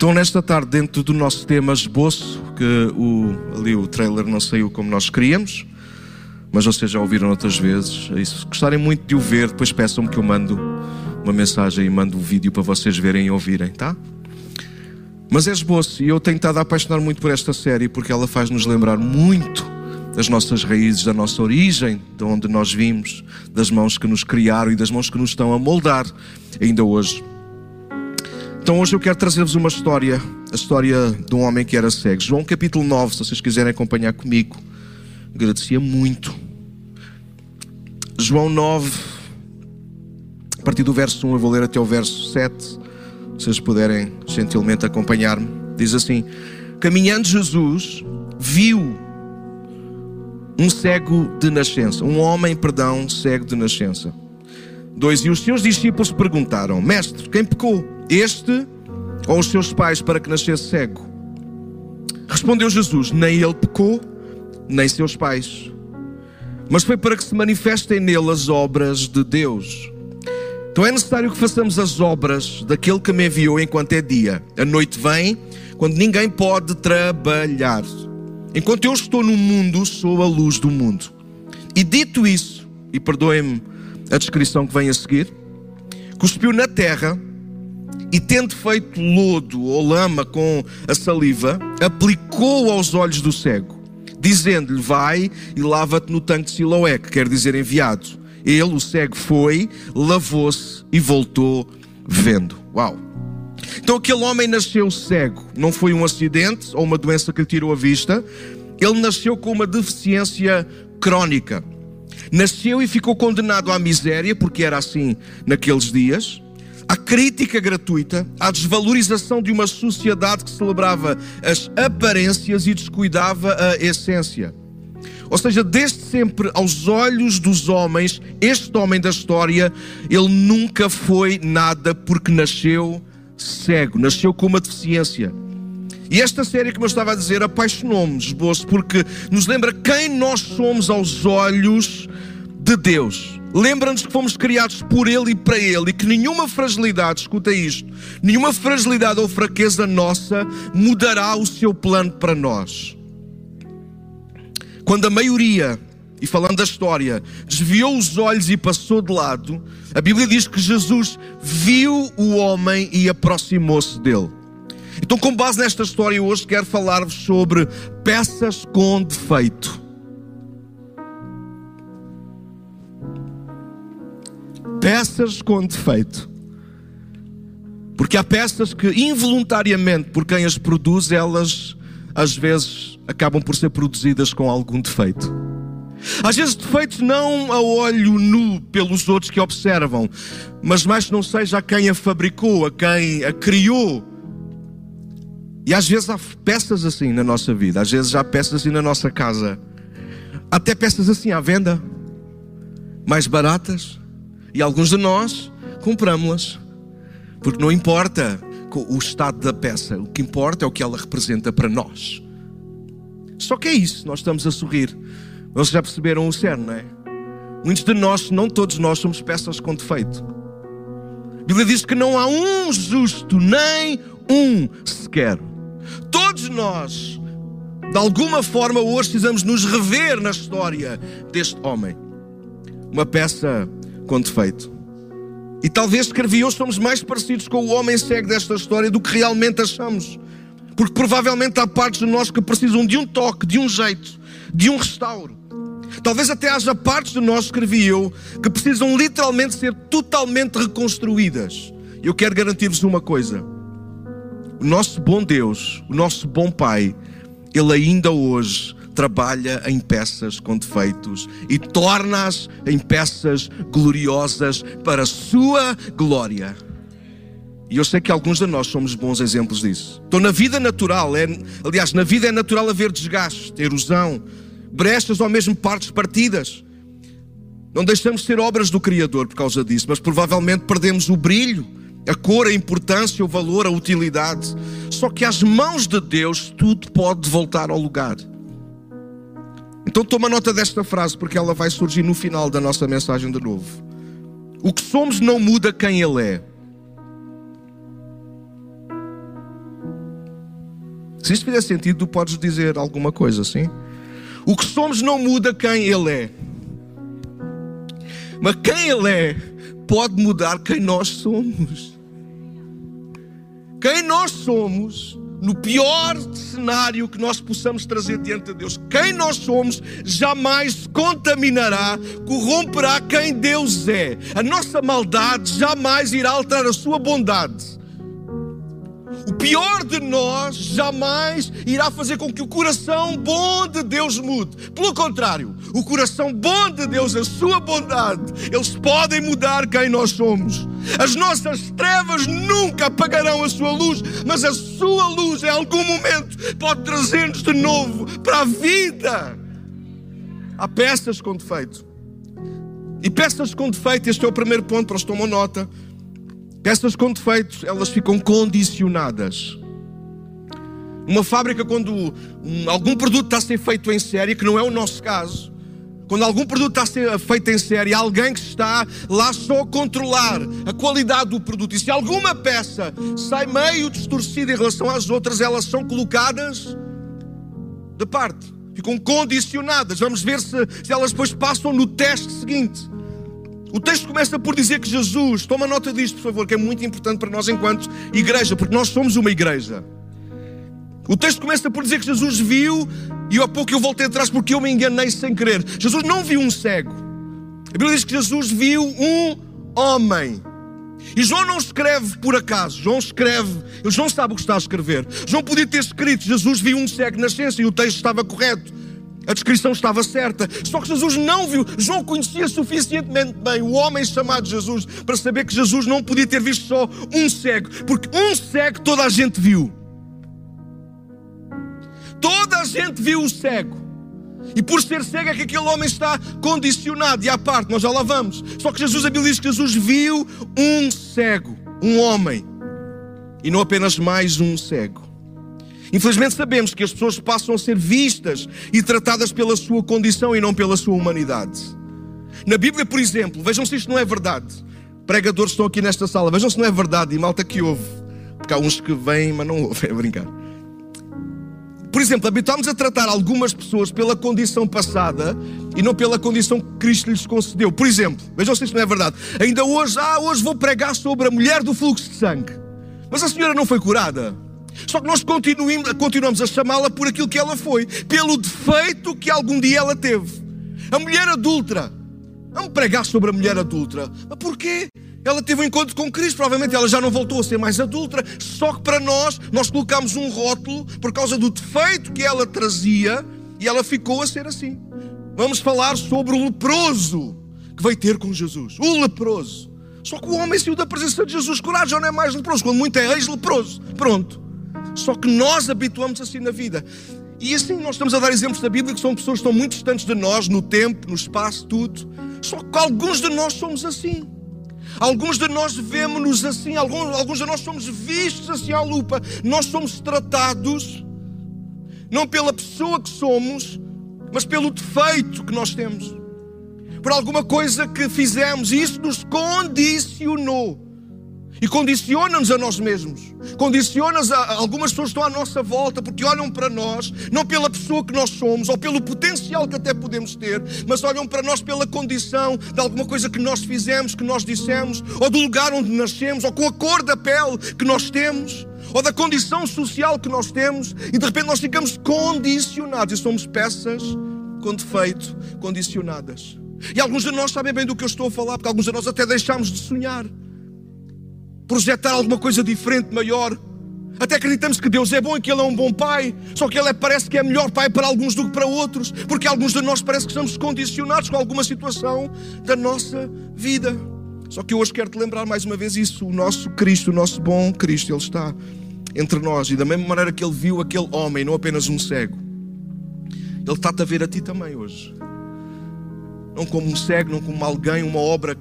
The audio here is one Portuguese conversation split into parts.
Então, nesta tarde, dentro do nosso tema esboço, que o, ali o trailer não saiu como nós queríamos, mas vocês já ouviram outras vezes. E se gostarem muito de o ver, depois peçam-me que eu mando uma mensagem e mando o um vídeo para vocês verem e ouvirem, tá? Mas é esboço, e eu tenho estado a apaixonar muito por esta série porque ela faz-nos lembrar muito das nossas raízes, da nossa origem, de onde nós vimos, das mãos que nos criaram e das mãos que nos estão a moldar ainda hoje. Então hoje eu quero trazer-vos uma história, a história de um homem que era cego. João capítulo 9, se vocês quiserem acompanhar comigo. Agradecia muito. João 9, a partir do verso 1, eu vou ler até o verso 7. Se vocês puderem gentilmente acompanhar-me. Diz assim: Caminhando Jesus viu um cego de nascença, um homem, perdão, cego de nascença. Dois, e os seus discípulos perguntaram: Mestre, quem pecou? Este ou os seus pais para que nascesse cego? Respondeu Jesus: Nem ele pecou, nem seus pais, mas foi para que se manifestem nele as obras de Deus. Então é necessário que façamos as obras daquele que me enviou enquanto é dia. A noite vem quando ninguém pode trabalhar. Enquanto eu estou no mundo, sou a luz do mundo. E dito isso, e perdoem-me a descrição que vem a seguir, cuspiu na terra e tendo feito lodo ou lama com a saliva, aplicou aos olhos do cego, dizendo-lhe: Vai e lava-te no tanque de Siloé, que quer dizer enviado. Ele, o cego, foi, lavou-se e voltou vendo. Uau! Então aquele homem nasceu cego, não foi um acidente ou uma doença que lhe tirou a vista, ele nasceu com uma deficiência crónica. Nasceu e ficou condenado à miséria, porque era assim naqueles dias à crítica gratuita, à desvalorização de uma sociedade que celebrava as aparências e descuidava a essência. Ou seja, desde sempre, aos olhos dos homens, este homem da história, ele nunca foi nada porque nasceu cego, nasceu com uma deficiência. E esta série, como eu estava a dizer, apaixonou-me, esboço, porque nos lembra quem nós somos aos olhos de Deus. Lembra-nos que fomos criados por Ele e para Ele e que nenhuma fragilidade, escuta isto, nenhuma fragilidade ou fraqueza nossa mudará o seu plano para nós. Quando a maioria, e falando da história, desviou os olhos e passou de lado, a Bíblia diz que Jesus viu o homem e aproximou-se dele. Então, com base nesta história, hoje quero falar-vos sobre peças com defeito. Peças com defeito. Porque há peças que involuntariamente, por quem as produz, elas às vezes acabam por ser produzidas com algum defeito. Às vezes defeitos não a olho nu pelos outros que observam, mas mais não seja a quem a fabricou, a quem a criou. E às vezes há peças assim na nossa vida, às vezes há peças assim na nossa casa, até peças assim à venda, mais baratas, e alguns de nós compramos-las. Porque não importa o estado da peça, o que importa é o que ela representa para nós. Só que é isso, nós estamos a sorrir. Vocês já perceberam o cerne, não é? Muitos de nós, não todos nós, somos peças com defeito. A Bíblia diz que não há um justo, nem um sequer. Todos nós, de alguma forma, hoje precisamos nos rever na história deste homem. Uma peça com defeito. E talvez escrevi hoje somos mais parecidos com o homem cego desta história do que realmente achamos. Porque provavelmente há partes de nós que precisam de um toque, de um jeito, de um restauro. Talvez até haja partes de nós, escrevi eu, que precisam literalmente ser totalmente reconstruídas. Eu quero garantir-vos uma coisa: o nosso bom Deus, o nosso bom Pai, Ele ainda hoje trabalha em peças com defeitos e torna-as em peças gloriosas para a sua glória. E eu sei que alguns de nós somos bons exemplos disso. Então, na vida natural, é, aliás, na vida é natural haver desgaste, erosão, brechas ou mesmo partes partidas. Não deixamos de ser obras do Criador por causa disso, mas provavelmente perdemos o brilho, a cor, a importância, o valor, a utilidade. Só que às mãos de Deus tudo pode voltar ao lugar. Então toma nota desta frase porque ela vai surgir no final da nossa mensagem de novo. O que somos não muda quem Ele é. Se isto fizer sentido, tu podes dizer alguma coisa, sim? O que somos não muda quem Ele é. Mas quem Ele é pode mudar quem nós somos. Quem nós somos, no pior cenário que nós possamos trazer diante de Deus, quem nós somos jamais contaminará, corromperá quem Deus é. A nossa maldade jamais irá alterar a sua bondade. O pior de nós jamais irá fazer com que o coração bom de Deus mude. Pelo contrário, o coração bom de Deus, a sua bondade, eles podem mudar quem nós somos. As nossas trevas nunca apagarão a sua luz, mas a sua luz, em algum momento, pode trazer-nos de novo para a vida. Há peças com defeito. E peças com defeito, este é o primeiro ponto, para os tomam nota Peças com defeitos, elas ficam condicionadas. Uma fábrica, quando um, algum produto está a ser feito em série, que não é o nosso caso, quando algum produto está a ser feito em série, alguém que está lá só a controlar a qualidade do produto. E se alguma peça sai meio distorcida em relação às outras, elas são colocadas de parte, ficam condicionadas. Vamos ver se, se elas depois passam no teste seguinte. O texto começa por dizer que Jesus, toma nota disto, por favor, que é muito importante para nós enquanto igreja, porque nós somos uma igreja. O texto começa por dizer que Jesus viu, e há pouco eu voltei atrás porque eu me enganei sem querer. Jesus não viu um cego. A Bíblia diz que Jesus viu um homem. E João não escreve por acaso, João escreve, ele não sabe o que está a escrever. João podia ter escrito: Jesus viu um cego na ciência e o texto estava correto. A descrição estava certa. Só que Jesus não viu. João conhecia suficientemente bem o homem chamado Jesus para saber que Jesus não podia ter visto só um cego. Porque um cego toda a gente viu. Toda a gente viu o cego. E por ser cego é que aquele homem está condicionado. E à parte, nós já lá vamos. Só que Jesus, a Bíblia diz que Jesus viu um cego, um homem. E não apenas mais um cego. Infelizmente sabemos que as pessoas passam a ser vistas e tratadas pela sua condição e não pela sua humanidade. Na Bíblia, por exemplo, vejam se isto não é verdade. Pregadores estão aqui nesta sala, vejam se não é verdade e malta que ouve. Porque há uns que vêm, mas não ouvem, é brincar. Por exemplo, habituámos a tratar algumas pessoas pela condição passada e não pela condição que Cristo lhes concedeu. Por exemplo, vejam se isto não é verdade. Ainda hoje, ah, hoje vou pregar sobre a mulher do fluxo de sangue. Mas a senhora não foi curada. Só que nós continuamos a chamá-la por aquilo que ela foi, pelo defeito que algum dia ela teve. A mulher adulta. Vamos pregar sobre a mulher adulta. Mas porquê? Ela teve um encontro com Cristo, provavelmente ela já não voltou a ser mais adulta. Só que para nós, nós colocamos um rótulo por causa do defeito que ela trazia e ela ficou a ser assim. Vamos falar sobre o leproso que veio ter com Jesus. O leproso. Só que o homem saiu da presença de Jesus curado, já não é mais leproso, quando muito é ex-leproso. Pronto. Só que nós habituamos assim na vida. E assim nós estamos a dar exemplos da Bíblia que são pessoas que estão muito distantes de nós, no tempo, no espaço, tudo. Só que alguns de nós somos assim. Alguns de nós vemos-nos assim, alguns, alguns de nós somos vistos assim à lupa. Nós somos tratados não pela pessoa que somos, mas pelo defeito que nós temos. Por alguma coisa que fizemos, e isso nos condicionou. E condiciona-nos a nós mesmos. Condiciona-nos a algumas pessoas que estão à nossa volta porque olham para nós, não pela pessoa que nós somos ou pelo potencial que até podemos ter, mas olham para nós pela condição de alguma coisa que nós fizemos, que nós dissemos, ou do lugar onde nascemos, ou com a cor da pele que nós temos, ou da condição social que nós temos, e de repente nós ficamos condicionados e somos peças com defeito, condicionadas. E alguns de nós sabem bem do que eu estou a falar, porque alguns de nós até deixamos de sonhar projetar alguma coisa diferente, maior. Até acreditamos que Deus é bom e que Ele é um bom pai, só que Ele parece que é melhor pai para alguns do que para outros, porque alguns de nós parece que estamos condicionados com alguma situação da nossa vida. Só que eu hoje quero te lembrar mais uma vez isso: o nosso Cristo, o nosso bom Cristo, Ele está entre nós, e da mesma maneira que Ele viu aquele homem, não apenas um cego, Ele está-te a ver a ti também hoje. Não como um cego, não como alguém, uma obra.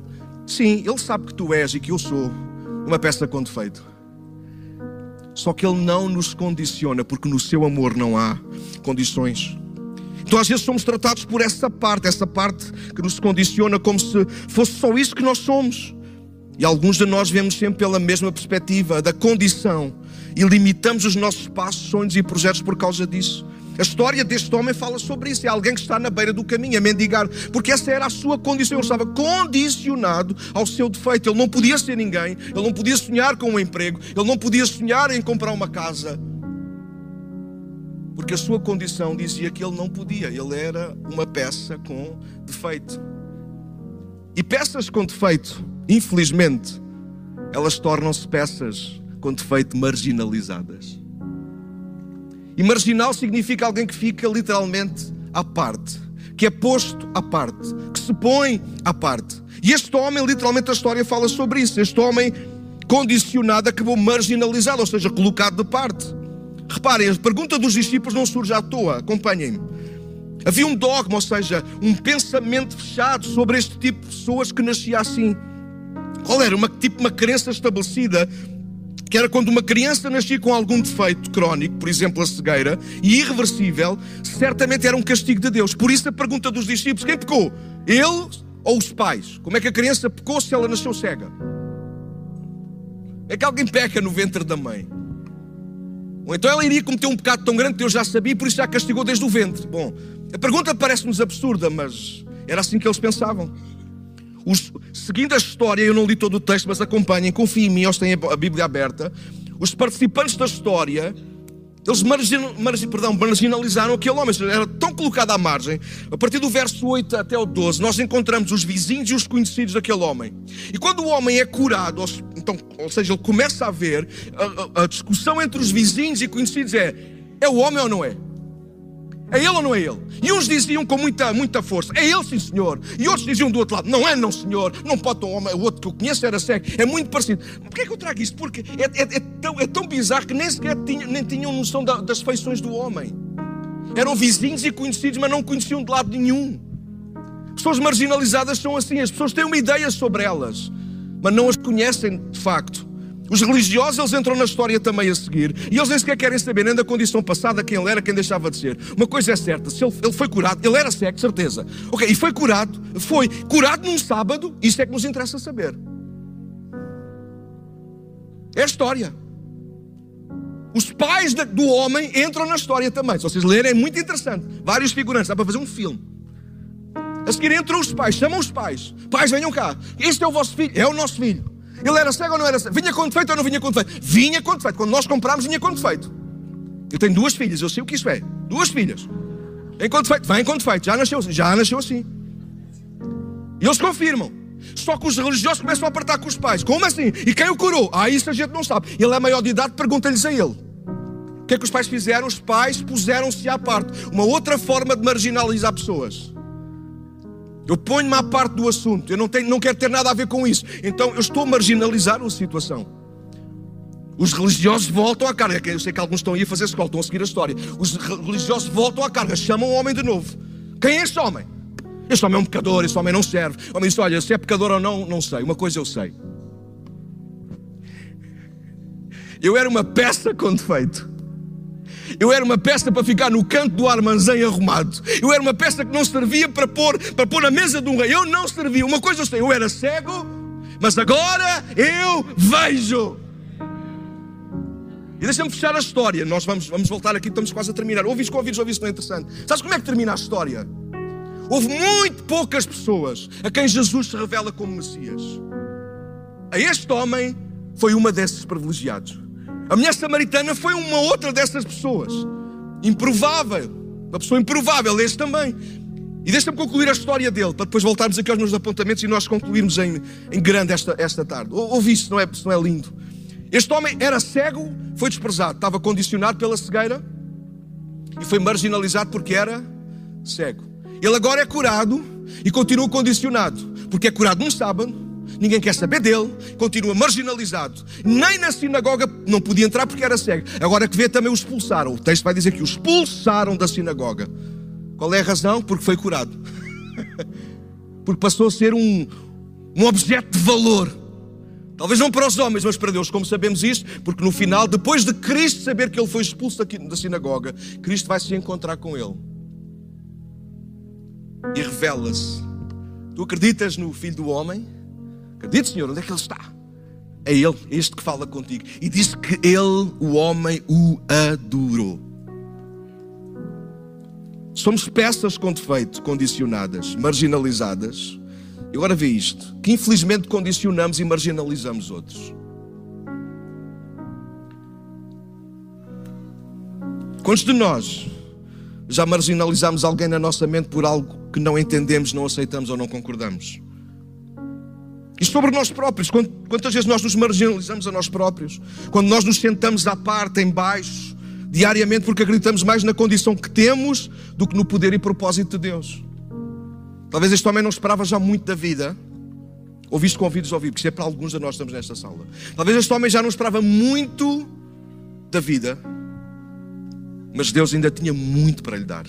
Sim, Ele sabe que tu és e que eu sou uma peça com defeito. Só que Ele não nos condiciona, porque no seu amor não há condições. Então, às vezes, somos tratados por essa parte, essa parte que nos condiciona, como se fosse só isso que nós somos. E alguns de nós vemos sempre pela mesma perspectiva da condição e limitamos os nossos passos, sonhos e projetos por causa disso. A história deste homem fala sobre isso. É alguém que está na beira do caminho a mendigar, porque essa era a sua condição. Ele estava condicionado ao seu defeito. Ele não podia ser ninguém, ele não podia sonhar com um emprego, ele não podia sonhar em comprar uma casa. Porque a sua condição dizia que ele não podia, ele era uma peça com defeito. E peças com defeito, infelizmente, elas tornam-se peças com defeito marginalizadas. E marginal significa alguém que fica literalmente à parte, que é posto à parte, que se põe à parte. E este homem, literalmente, a história fala sobre isso. Este homem condicionado acabou marginalizado, ou seja, colocado de parte. Reparem, a pergunta dos discípulos não surge à toa, acompanhem-me. Havia um dogma, ou seja, um pensamento fechado sobre este tipo de pessoas que nascia assim. Qual era? Uma, tipo uma crença estabelecida que era quando uma criança nascia com algum defeito crónico, por exemplo a cegueira, e irreversível, certamente era um castigo de Deus. Por isso a pergunta dos discípulos: quem pecou? Ele ou os pais? Como é que a criança pecou se ela nasceu cega? É que alguém peca no ventre da mãe. Ou então ela iria cometer um pecado tão grande que Deus já sabia e por isso já castigou desde o ventre. Bom, a pergunta parece-nos absurda, mas era assim que eles pensavam. Os, seguindo a história, eu não li todo o texto, mas acompanhem, confiem em mim, eles têm a Bíblia aberta. Os participantes da história, eles margin, margin, perdão, marginalizaram aquele homem, era tão colocado à margem. A partir do verso 8 até o 12, nós encontramos os vizinhos e os conhecidos daquele homem. E quando o homem é curado, então, ou seja, ele começa a ver, a, a, a discussão entre os vizinhos e conhecidos é: é o homem ou não é? É ele ou não é ele? E uns diziam com muita, muita força: É ele, sim, senhor. E outros diziam do outro lado: Não é, não, senhor. Não pode um homem. O outro que eu conheço era cego. É muito parecido. Porquê é que eu trago isto? Porque é, é, é, tão, é tão bizarro que nem sequer tinha, nem tinham noção da, das feições do homem. Eram vizinhos e conhecidos, mas não conheciam de lado nenhum. Pessoas marginalizadas são assim. As pessoas têm uma ideia sobre elas, mas não as conhecem de facto. Os religiosos, eles entram na história também a seguir. E eles nem sequer querem saber nem da condição passada, quem ele era, quem deixava de ser. Uma coisa é certa, se ele, ele foi curado, ele era cego, certeza. Ok, e foi curado, foi curado num sábado, isso é que nos interessa saber. É a história. Os pais do homem entram na história também. Se vocês lerem, é muito interessante. Vários figurantes, dá para fazer um filme. A seguir entram os pais, chamam os pais. Pais, venham cá. Este é o vosso filho, é o nosso filho. Ele era cego ou não era cego? Vinha com defeito ou não vinha com defeito? Vinha com defeito. Quando nós comprámos, vinha com defeito. Eu tenho duas filhas, eu sei o que isso é. Duas filhas. Vem com defeito, vem com defeito. Já nasceu, já nasceu assim. E eles confirmam. Só que os religiosos começam a apertar com os pais. Como assim? E quem o curou? Ah, isso a gente não sabe. Ele é maior de idade, pergunta-lhes a ele. O que é que os pais fizeram? Os pais puseram-se à parte. Uma outra forma de marginalizar pessoas. Eu ponho-me à parte do assunto. Eu não, tenho, não quero ter nada a ver com isso. Então eu estou a marginalizar a situação. Os religiosos voltam à carga. Eu sei que alguns estão aí a fazer escola, estão a seguir a história. Os religiosos voltam à carga, chamam o homem de novo. Quem é este homem? Este homem é um pecador, este homem não serve. O homem diz: Olha, se é pecador ou não, não sei. Uma coisa eu sei. Eu era uma peça com defeito. Eu era uma peça para ficar no canto do armazém arrumado. Eu era uma peça que não servia para pôr, para pôr na mesa de um rei. Eu não servia. Uma coisa eu sei, eu era cego, mas agora eu vejo. E deixa-me fechar a história. Nós vamos, vamos voltar aqui, estamos quase a terminar. Ouvi isso ouvidos, ouvi isso não é interessante. Sabes como é que termina a história? Houve muito poucas pessoas a quem Jesus se revela como Messias. A este homem foi uma desses privilegiados. A mulher samaritana foi uma outra dessas pessoas. Improvável. Uma pessoa improvável, este também. E deixa-me concluir a história dele, para depois voltarmos aqui aos meus apontamentos e nós concluirmos em, em grande esta, esta tarde. Ouvi isso, não é, não é lindo? Este homem era cego, foi desprezado, estava condicionado pela cegueira e foi marginalizado porque era cego. Ele agora é curado e continua condicionado, porque é curado num sábado, ninguém quer saber dele, continua marginalizado. Nem na sinagoga não podia entrar porque era cego. Agora que vê também o expulsaram. O texto vai dizer que o expulsaram da sinagoga. Qual é a razão? Porque foi curado. porque passou a ser um, um objeto de valor. Talvez não para os homens, mas para Deus, como sabemos isto, porque no final, depois de Cristo saber que ele foi expulso da sinagoga, Cristo vai se encontrar com ele e revela-se. Tu acreditas no Filho do Homem? Acredito, Senhor, onde é que Ele está? É Ele, este que fala contigo. E diz que Ele, o homem, o adorou. Somos peças com defeito, condicionadas, marginalizadas. E agora vê isto: que infelizmente condicionamos e marginalizamos outros. Quantos de nós já marginalizamos alguém na nossa mente por algo que não entendemos, não aceitamos ou não concordamos? E sobre nós próprios, quantas vezes nós nos marginalizamos a nós próprios? Quando nós nos sentamos à parte, em baixo, diariamente, porque acreditamos mais na condição que temos do que no poder e propósito de Deus. Talvez este homem não esperava já muito da vida. Ouviste com ouvidos ouvir, porque isso é para alguns de nós estamos nesta sala. Talvez este homem já não esperava muito da vida, mas Deus ainda tinha muito para lhe dar.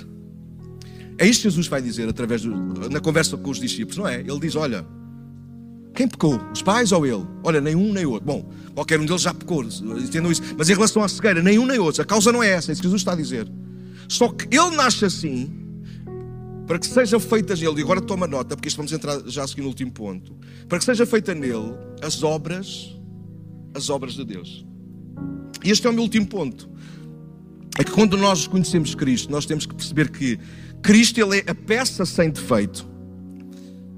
É isto que Jesus vai dizer através do, na conversa com os discípulos, não é? Ele diz: Olha, quem pecou? Os pais ou ele? Olha, nem um nem outro. Bom, qualquer um deles já pecou, entendam isso. Mas em relação à cegueira, nem um nem outro. A causa não é essa, é isso que Jesus está a dizer. Só que ele nasce assim, para que seja feitas nele, e agora toma nota, porque isto vamos entrar já a seguir no último ponto, para que seja feita nele as obras, as obras de Deus. E este é o meu último ponto. É que quando nós conhecemos Cristo, nós temos que perceber que Cristo ele é a peça sem defeito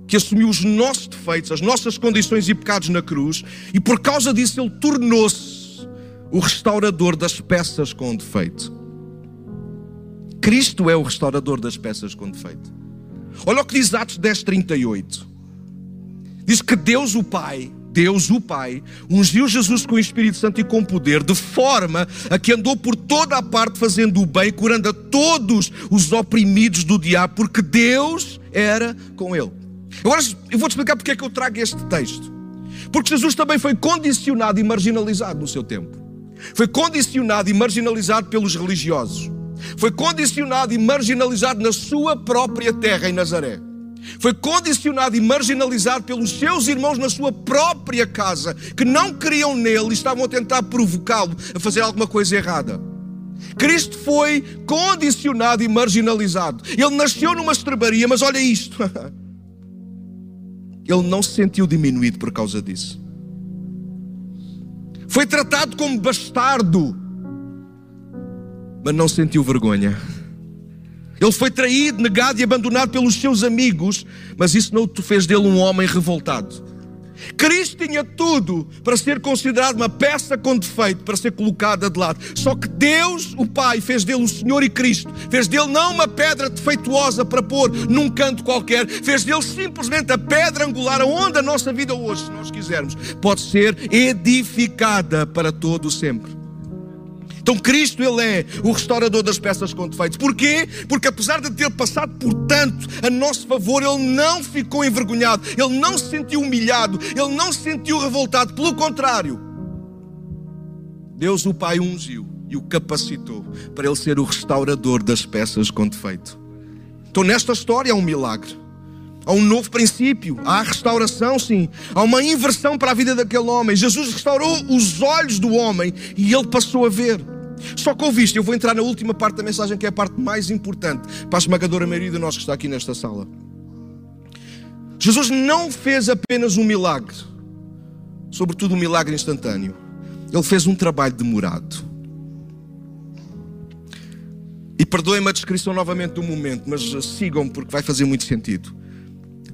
que assumiu os nossos defeitos, as nossas condições e pecados na cruz, e por causa disso ele tornou-se o restaurador das peças com defeito. Cristo é o restaurador das peças com defeito. Olha o que diz Atos 10, 38. Diz que Deus o Pai, Deus o Pai, ungiu Jesus com o Espírito Santo e com poder, de forma a que andou por toda a parte fazendo o bem, curando a todos os oprimidos do diabo, porque Deus era com ele. Agora eu vou-te explicar porque é que eu trago este texto. Porque Jesus também foi condicionado e marginalizado no seu tempo. Foi condicionado e marginalizado pelos religiosos. Foi condicionado e marginalizado na sua própria terra em Nazaré. Foi condicionado e marginalizado pelos seus irmãos na sua própria casa, que não criam nele e estavam a tentar provocá-lo a fazer alguma coisa errada. Cristo foi condicionado e marginalizado. Ele nasceu numa estrebaria, mas olha isto. ele não se sentiu diminuído por causa disso. Foi tratado como bastardo, mas não sentiu vergonha. Ele foi traído, negado e abandonado pelos seus amigos, mas isso não fez dele um homem revoltado. Cristo tinha tudo para ser considerado uma peça com defeito, para ser colocada de lado. Só que Deus, o Pai, fez dele o Senhor e Cristo. Fez dele não uma pedra defeituosa para pôr num canto qualquer, fez dele simplesmente a pedra angular onde a nossa vida hoje, se nós quisermos, pode ser edificada para todo o sempre. Então Cristo, Ele é o restaurador das peças com defeitos. Porquê? Porque apesar de ter passado por tanto a nosso favor, Ele não ficou envergonhado, Ele não se sentiu humilhado, Ele não se sentiu revoltado. Pelo contrário, Deus o Pai ungiu e o capacitou para Ele ser o restaurador das peças com defeito. Então nesta história há um milagre. Há um novo princípio, há restauração, sim. Há uma inversão para a vida daquele homem. Jesus restaurou os olhos do homem e ele passou a ver. Só que ouviste, eu vou entrar na última parte da mensagem, que é a parte mais importante para a esmagadora maioria de nós que está aqui nesta sala. Jesus não fez apenas um milagre, sobretudo um milagre instantâneo. Ele fez um trabalho demorado. E perdoem-me a descrição novamente do momento, mas sigam porque vai fazer muito sentido.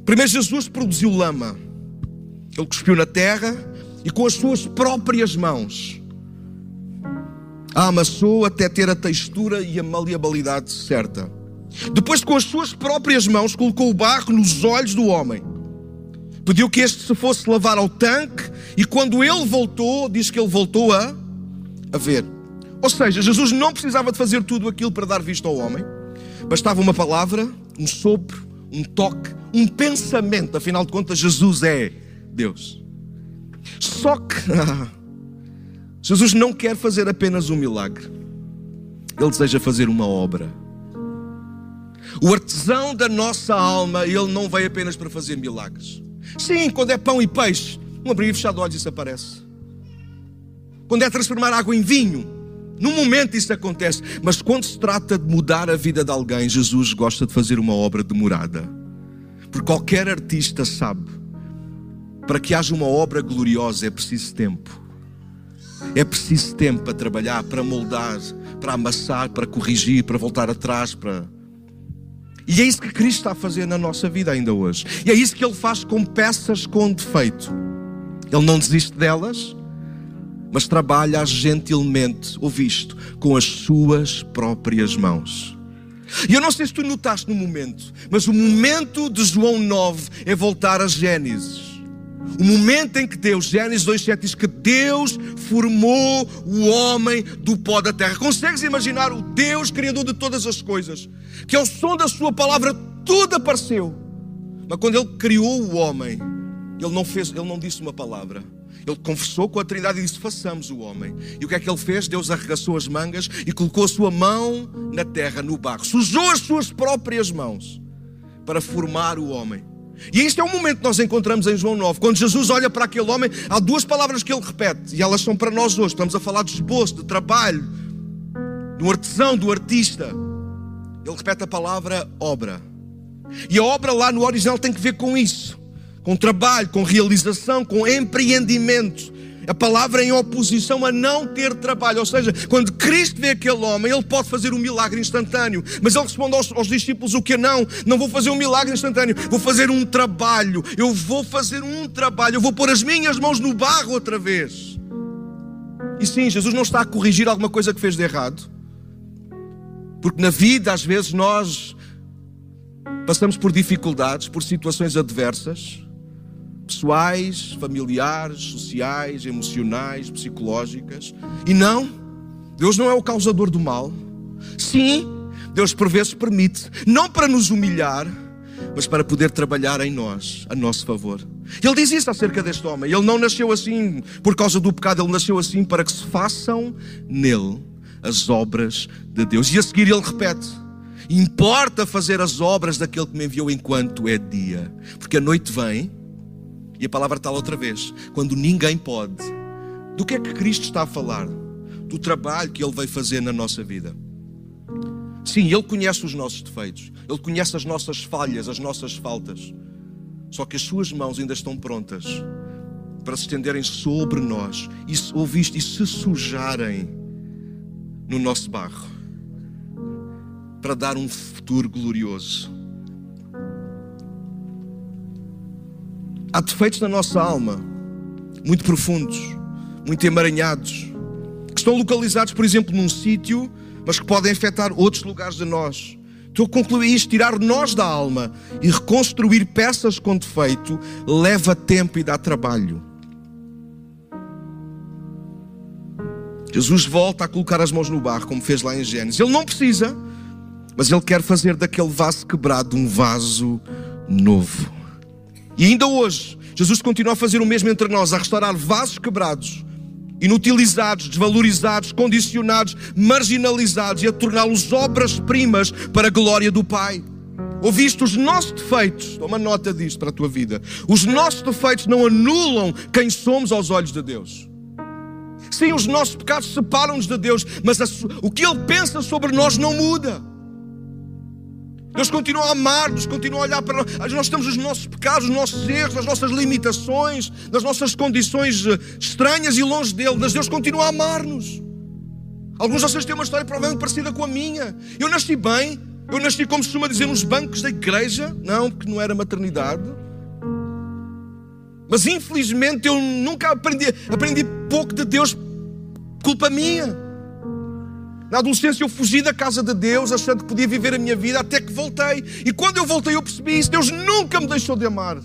Primeiro, Jesus produziu lama. Ele cuspiu na terra e com as suas próprias mãos a amassou até ter a textura e a maleabilidade certa. Depois, com as suas próprias mãos, colocou o barro nos olhos do homem. Pediu que este se fosse lavar ao tanque, e quando ele voltou, diz que ele voltou a, a ver. Ou seja, Jesus não precisava de fazer tudo aquilo para dar vista ao homem. Bastava uma palavra, um sopro, um toque, um pensamento. Afinal de contas, Jesus é Deus. Só que Jesus não quer fazer apenas um milagre, Ele deseja fazer uma obra. O artesão da nossa alma, ele não veio apenas para fazer milagres. Sim, quando é pão e peixe, um abrir e fechar de olhos isso aparece. Quando é transformar água em vinho, num momento isso acontece. Mas quando se trata de mudar a vida de alguém, Jesus gosta de fazer uma obra demorada. Porque qualquer artista sabe Para que haja uma obra gloriosa é preciso tempo. É preciso tempo para trabalhar, para moldar, para amassar, para corrigir, para voltar atrás, para. E é isso que Cristo está a fazer na nossa vida ainda hoje. E é isso que Ele faz com peças com defeito. Ele não desiste delas, mas trabalha gentilmente, ouviste, com as suas próprias mãos. E eu não sei se tu notaste no momento, mas o momento de João 9 é voltar a Gênesis. O momento em que Deus, Gênesis 2,7 diz que Deus formou o homem do pó da terra. Consegues imaginar o Deus criador de todas as coisas, que ao som da sua palavra tudo apareceu. Mas quando ele criou o homem, ele não fez, ele não disse uma palavra. Ele conversou com a Trindade e disse: Façamos o homem. E o que é que ele fez? Deus arregaçou as mangas e colocou a sua mão na terra, no barro. Sujou as suas próprias mãos para formar o homem. E isto é o momento que nós encontramos em João 9. Quando Jesus olha para aquele homem, há duas palavras que ele repete, e elas são para nós hoje. Estamos a falar de esboço, de trabalho, do artesão, do artista. Ele repete a palavra obra. E a obra lá no original tem que ver com isso com trabalho, com realização, com empreendimento. A palavra em oposição a não ter trabalho. Ou seja, quando Cristo vê aquele homem, ele pode fazer um milagre instantâneo. Mas ele responde aos, aos, discípulos o que não. Não vou fazer um milagre instantâneo. Vou fazer um trabalho. Eu vou fazer um trabalho. Eu vou pôr as minhas mãos no barro outra vez. E sim, Jesus não está a corrigir alguma coisa que fez de errado. Porque na vida, às vezes, nós passamos por dificuldades, por situações adversas pessoais, familiares, sociais, emocionais, psicológicas. E não, Deus não é o causador do mal. Sim, Deus por vezes permite, não para nos humilhar, mas para poder trabalhar em nós, a nosso favor. Ele diz isso acerca deste homem. Ele não nasceu assim por causa do pecado, ele nasceu assim para que se façam nele as obras de Deus. E a seguir ele repete: Importa fazer as obras daquele que me enviou enquanto é dia, porque a noite vem e a palavra está lá outra vez. Quando ninguém pode. Do que é que Cristo está a falar? Do trabalho que Ele veio fazer na nossa vida. Sim, Ele conhece os nossos defeitos. Ele conhece as nossas falhas, as nossas faltas. Só que as suas mãos ainda estão prontas para se estenderem sobre nós e, ouviste, e se sujarem no nosso barro para dar um futuro glorioso. Há defeitos na nossa alma, muito profundos, muito emaranhados, que estão localizados, por exemplo, num sítio, mas que podem afetar outros lugares de nós. Estou a concluir isto: tirar nós da alma e reconstruir peças com defeito leva tempo e dá trabalho. Jesus volta a colocar as mãos no barro, como fez lá em Gênesis. Ele não precisa, mas ele quer fazer daquele vaso quebrado um vaso novo. E ainda hoje, Jesus continua a fazer o mesmo entre nós, a restaurar vasos quebrados, inutilizados, desvalorizados, condicionados, marginalizados e a torná-los obras-primas para a glória do Pai. Ouviste os nossos defeitos, toma nota disto para a tua vida. Os nossos defeitos não anulam quem somos aos olhos de Deus. Sim, os nossos pecados separam-nos de Deus, mas o que Ele pensa sobre nós não muda. Deus continua a amar-nos, continua a olhar para nós. Nós temos os nossos pecados, os nossos erros, as nossas limitações, as nossas condições eh, estranhas e longe dele, mas Deus continua a amar-nos. Alguns de vocês têm uma história provavelmente parecida com a minha. Eu nasci bem, eu nasci, como se costuma dizer, nos bancos da igreja, não, porque não era maternidade. Mas infelizmente eu nunca aprendi, aprendi pouco de Deus, culpa minha. Na adolescência eu fugi da casa de Deus, achando que podia viver a minha vida, até que voltei. E quando eu voltei eu percebi isso. Deus nunca me deixou de amar.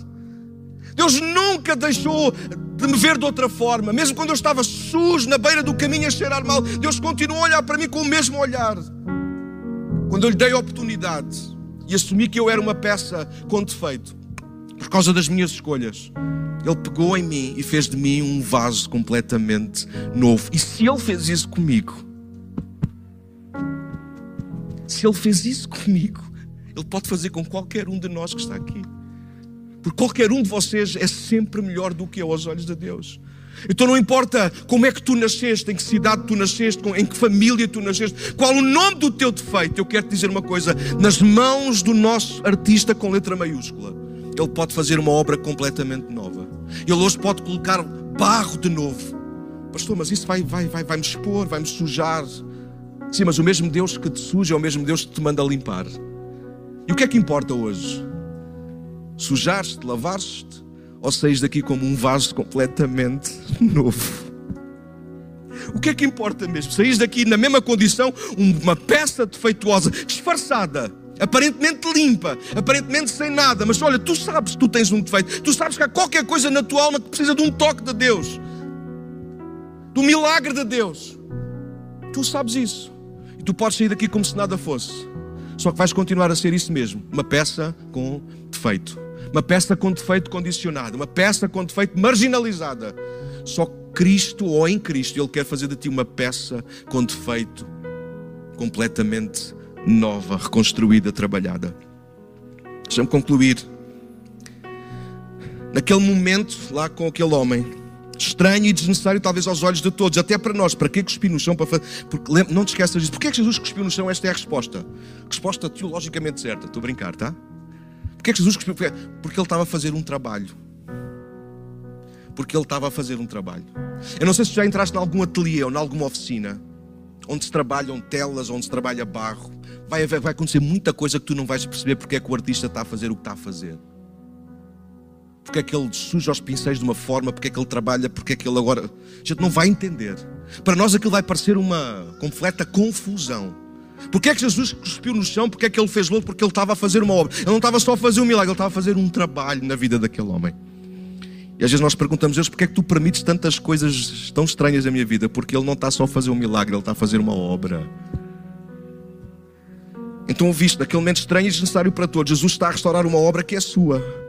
Deus nunca deixou de me ver de outra forma. Mesmo quando eu estava sujo, na beira do caminho, a cheirar mal, Deus continuou a olhar para mim com o mesmo olhar. Quando eu lhe dei a oportunidade e assumi que eu era uma peça com defeito, por causa das minhas escolhas, Ele pegou em mim e fez de mim um vaso completamente novo. E se Ele fez isso comigo, se Ele fez isso comigo, Ele pode fazer com qualquer um de nós que está aqui. Porque qualquer um de vocês é sempre melhor do que eu aos olhos de Deus. Então não importa como é que tu nasceste, em que cidade tu nasceste, em que família tu nasceste, qual o nome do teu defeito, eu quero te dizer uma coisa: nas mãos do nosso artista com letra maiúscula, ele pode fazer uma obra completamente nova. Ele hoje pode colocar barro de novo. Pastor, mas isso vai, vai, vai, vai me expor, vai me sujar. Sim, mas o mesmo Deus que te suja é o mesmo Deus que te manda limpar. E o que é que importa hoje? Sujar-te, lavares-te ou saís daqui como um vaso completamente novo? O que é que importa mesmo? Saís daqui na mesma condição, uma peça defeituosa, disfarçada, aparentemente limpa, aparentemente sem nada, mas olha, tu sabes que tu tens um defeito, tu sabes que há qualquer coisa na tua alma que precisa de um toque de Deus, do milagre de Deus. Tu sabes isso. Tu podes sair daqui como se nada fosse. Só que vais continuar a ser isso mesmo, uma peça com defeito. Uma peça com defeito condicionado, uma peça com defeito marginalizada. Só Cristo ou em Cristo, Ele quer fazer de ti uma peça com defeito completamente nova, reconstruída, trabalhada. Deixa-me concluir. Naquele momento, lá com aquele homem, estranho e desnecessário, talvez aos olhos de todos, até para nós, para que cuspir no chão? Para fazer... Porque, não te esqueças disso. Porquê é que Jesus cuspiu no chão? Esta é a resposta. Resposta teologicamente certa. Estou a brincar, tá? Porquê é que Jesus cuspiu? Porque ele estava a fazer um trabalho. Porque ele estava a fazer um trabalho. Eu não sei se já entraste em algum ateliê ou em alguma oficina onde se trabalham telas, onde se trabalha barro. Vai, vai acontecer muita coisa que tu não vais perceber porque é que o artista está a fazer o que está a fazer. Porque é que ele suja os pincéis de uma forma, porque é que ele trabalha, porque é que ele agora. A gente não vai entender. Para nós aquilo vai parecer uma completa confusão. Porque é que Jesus cuspiu no chão? Porque é que ele fez louco? Porque ele estava a fazer uma obra. Ele não estava só a fazer um milagre, ele estava a fazer um trabalho na vida daquele homem. E às vezes nós perguntamos a Deus porque é que tu permites tantas coisas tão estranhas na minha vida? Porque Ele não está só a fazer um milagre, Ele está a fazer uma obra. Então ouviste, naquele momento estranho e desnecessário para todos, Jesus está a restaurar uma obra que é sua.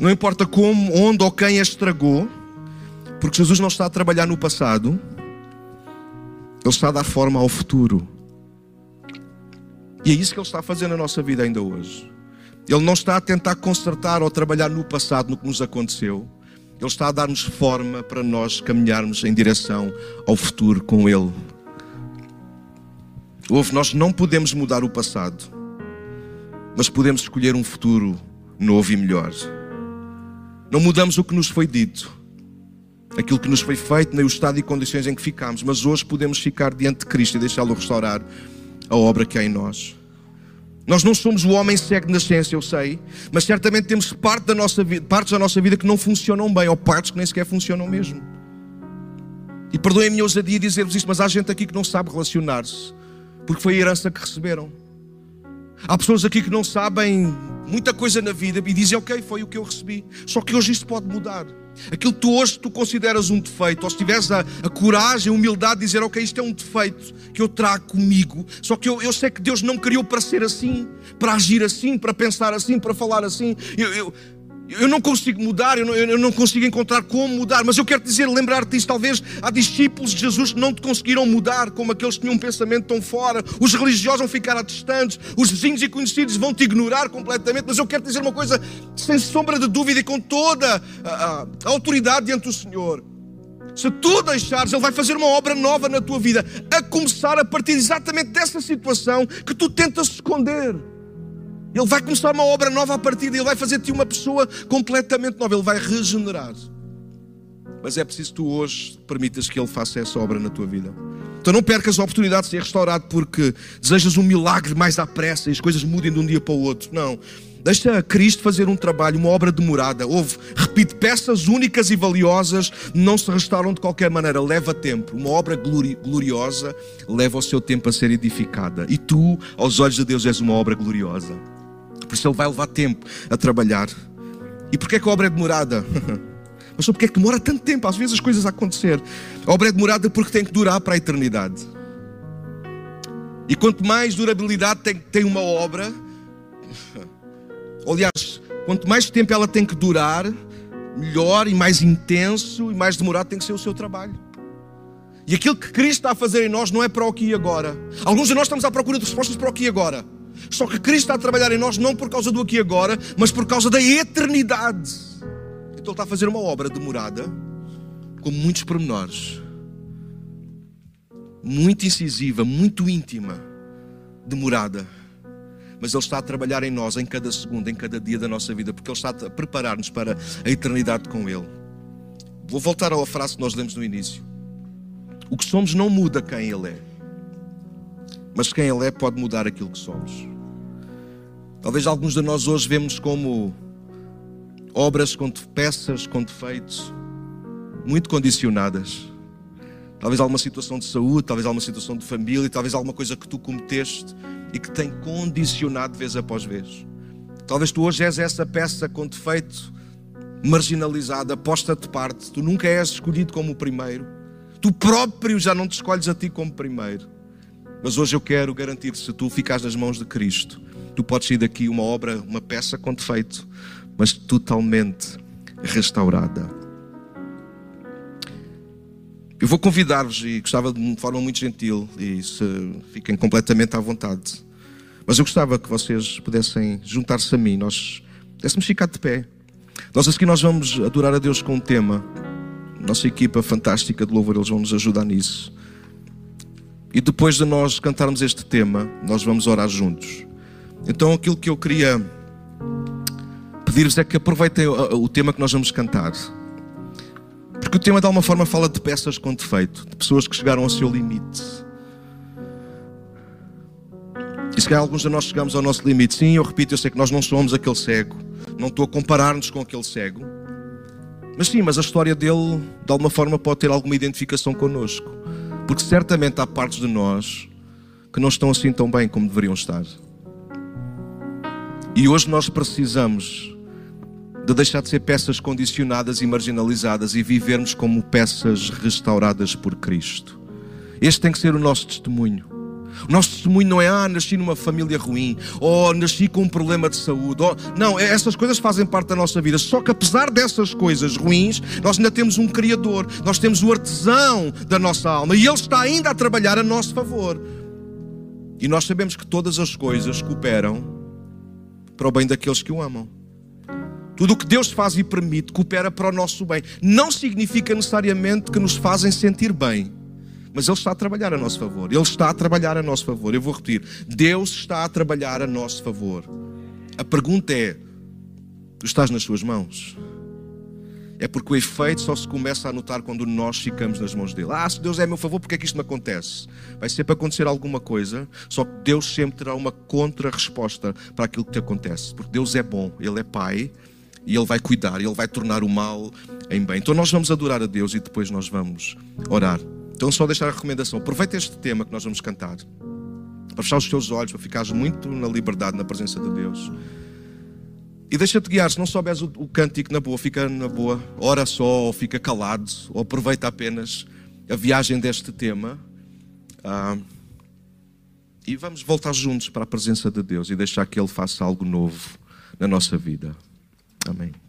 Não importa como, onde ou quem a estragou, porque Jesus não está a trabalhar no passado, Ele está a dar forma ao futuro. E é isso que Ele está a fazer na nossa vida ainda hoje. Ele não está a tentar consertar ou trabalhar no passado, no que nos aconteceu. Ele está a dar-nos forma para nós caminharmos em direção ao futuro com Ele. Ouve, nós não podemos mudar o passado, mas podemos escolher um futuro novo e melhor. Não mudamos o que nos foi dito, aquilo que nos foi feito, nem o estado e condições em que ficamos, mas hoje podemos ficar diante de Cristo e deixá-lo restaurar a obra que há em nós. Nós não somos o homem cego de nascença, eu sei, mas certamente temos parte da nossa vida, partes da nossa vida que não funcionam bem, ou partes que nem sequer funcionam mesmo. E perdoem-me a ousadia dizer-vos isto, mas há gente aqui que não sabe relacionar-se, porque foi a herança que receberam. Há pessoas aqui que não sabem muita coisa na vida e dizem, ok, foi o que eu recebi. Só que hoje isso pode mudar. Aquilo que tu hoje tu consideras um defeito, ou se tiveres a, a, coragem, a humildade de dizer, ok, isto é um defeito que eu trago comigo, só que eu, eu sei que Deus não criou para ser assim, para agir assim, para pensar assim, para falar assim. Eu, eu, eu não consigo mudar, eu não, eu não, consigo encontrar como mudar, mas eu quero dizer, lembrar-te disso. Talvez há discípulos de Jesus que não te conseguiram mudar, como aqueles que tinham um pensamento tão fora. Os religiosos vão ficar a distantes, os vizinhos e conhecidos vão te ignorar completamente. Mas eu quero dizer uma coisa, sem sombra de dúvida e com toda a, a, a autoridade diante do Senhor. Se tu deixares, Ele vai fazer uma obra nova na tua vida, a começar a partir exatamente dessa situação que tu tentas esconder. Ele vai começar uma obra nova a partir dele, Ele vai fazer de ti uma pessoa completamente nova, Ele vai regenerar. Mas é preciso que tu hoje permitas que Ele faça essa obra na tua vida. Então não percas a oportunidade de ser restaurado porque desejas um milagre mais à pressa e as coisas mudem de um dia para o outro. Não. Deixa Cristo fazer um trabalho, uma obra demorada. Houve, repito, peças únicas e valiosas não se restauram de qualquer maneira. Leva tempo. Uma obra gloriosa leva o seu tempo a ser edificada. E tu, aos olhos de Deus, és uma obra gloriosa. Por isso ele vai levar tempo a trabalhar. E porquê é que a obra é demorada? Mas porque é que demora tanto tempo, às vezes as coisas a acontecer. A obra é demorada porque tem que durar para a eternidade. E quanto mais durabilidade tem, tem uma obra, aliás, quanto mais tempo ela tem que durar, melhor e mais intenso e mais demorado tem que ser o seu trabalho. E aquilo que Cristo está a fazer em nós não é para o aqui e agora. Alguns de nós estamos à procura de respostas para o aqui e agora. Só que Cristo está a trabalhar em nós não por causa do aqui e agora, mas por causa da eternidade. Então Ele está a fazer uma obra demorada, com muitos pormenores, muito incisiva, muito íntima, demorada. mas Ele está a trabalhar em nós em cada segundo, em cada dia da nossa vida, porque Ele está a preparar-nos para a eternidade com Ele. Vou voltar à frase que nós lemos no início. O que somos não muda quem Ele é, mas quem Ele é pode mudar aquilo que somos. Talvez alguns de nós hoje vemos como obras com peças com defeitos, muito condicionadas. Talvez alguma situação de saúde, talvez alguma situação de família, talvez alguma coisa que tu cometeste e que tem condicionado vez após vez. Talvez tu hoje és essa peça com defeito, marginalizada, posta de parte. Tu nunca és escolhido como o primeiro. Tu próprio já não te escolhes a ti como primeiro. Mas hoje eu quero garantir se tu ficares nas mãos de Cristo, tu podes sair daqui uma obra, uma peça com defeito, mas totalmente restaurada. Eu vou convidar-vos e gostava de uma forma muito gentil e se fiquem completamente à vontade. Mas eu gostava que vocês pudessem juntar-se a mim, nós pudéssemos ficar de pé. Nós a seguir nós vamos adorar a Deus com um tema. Nossa equipa fantástica de louvor, eles vão nos ajudar nisso. E depois de nós cantarmos este tema, nós vamos orar juntos. Então aquilo que eu queria pedir-vos é que aproveitem o tema que nós vamos cantar. Porque o tema de alguma forma fala de peças com defeito, de pessoas que chegaram ao seu limite. E se calhar alguns de nós chegamos ao nosso limite. Sim, eu repito, eu sei que nós não somos aquele cego. Não estou a comparar-nos com aquele cego. Mas sim, mas a história dele, de alguma forma, pode ter alguma identificação connosco. Porque certamente há partes de nós que não estão assim tão bem como deveriam estar. E hoje nós precisamos de deixar de ser peças condicionadas e marginalizadas e vivermos como peças restauradas por Cristo. Este tem que ser o nosso testemunho. O nosso testemunho não é, ah, nasci numa família ruim, ou nasci com um problema de saúde. Ou... Não, é, essas coisas fazem parte da nossa vida. Só que apesar dessas coisas ruins, nós ainda temos um Criador, nós temos o artesão da nossa alma e Ele está ainda a trabalhar a nosso favor. E nós sabemos que todas as coisas cooperam para o bem daqueles que o amam. Tudo o que Deus faz e permite coopera para o nosso bem. Não significa necessariamente que nos fazem sentir bem. Mas Ele está a trabalhar a nosso favor. Ele está a trabalhar a nosso favor. Eu vou repetir: Deus está a trabalhar a nosso favor. A pergunta é: tu estás nas Suas mãos? É porque o efeito só se começa a notar quando nós ficamos nas mãos dele. Ah, se Deus é a meu favor, porque é que isto me acontece? Vai sempre acontecer alguma coisa, só que Deus sempre terá uma contra-resposta para aquilo que te acontece. Porque Deus é bom, Ele é Pai, e Ele vai cuidar, Ele vai tornar o mal em bem. Então nós vamos adorar a Deus e depois nós vamos orar. Então só deixar a recomendação, aproveita este tema que nós vamos cantar, para fechar os teus olhos, para ficares muito na liberdade, na presença de Deus. E deixa-te guiar, se não souberes o, o cântico na boa, fica na boa, ora só, ou fica calado, ou aproveita apenas a viagem deste tema. Ah, e vamos voltar juntos para a presença de Deus e deixar que Ele faça algo novo na nossa vida. Amém.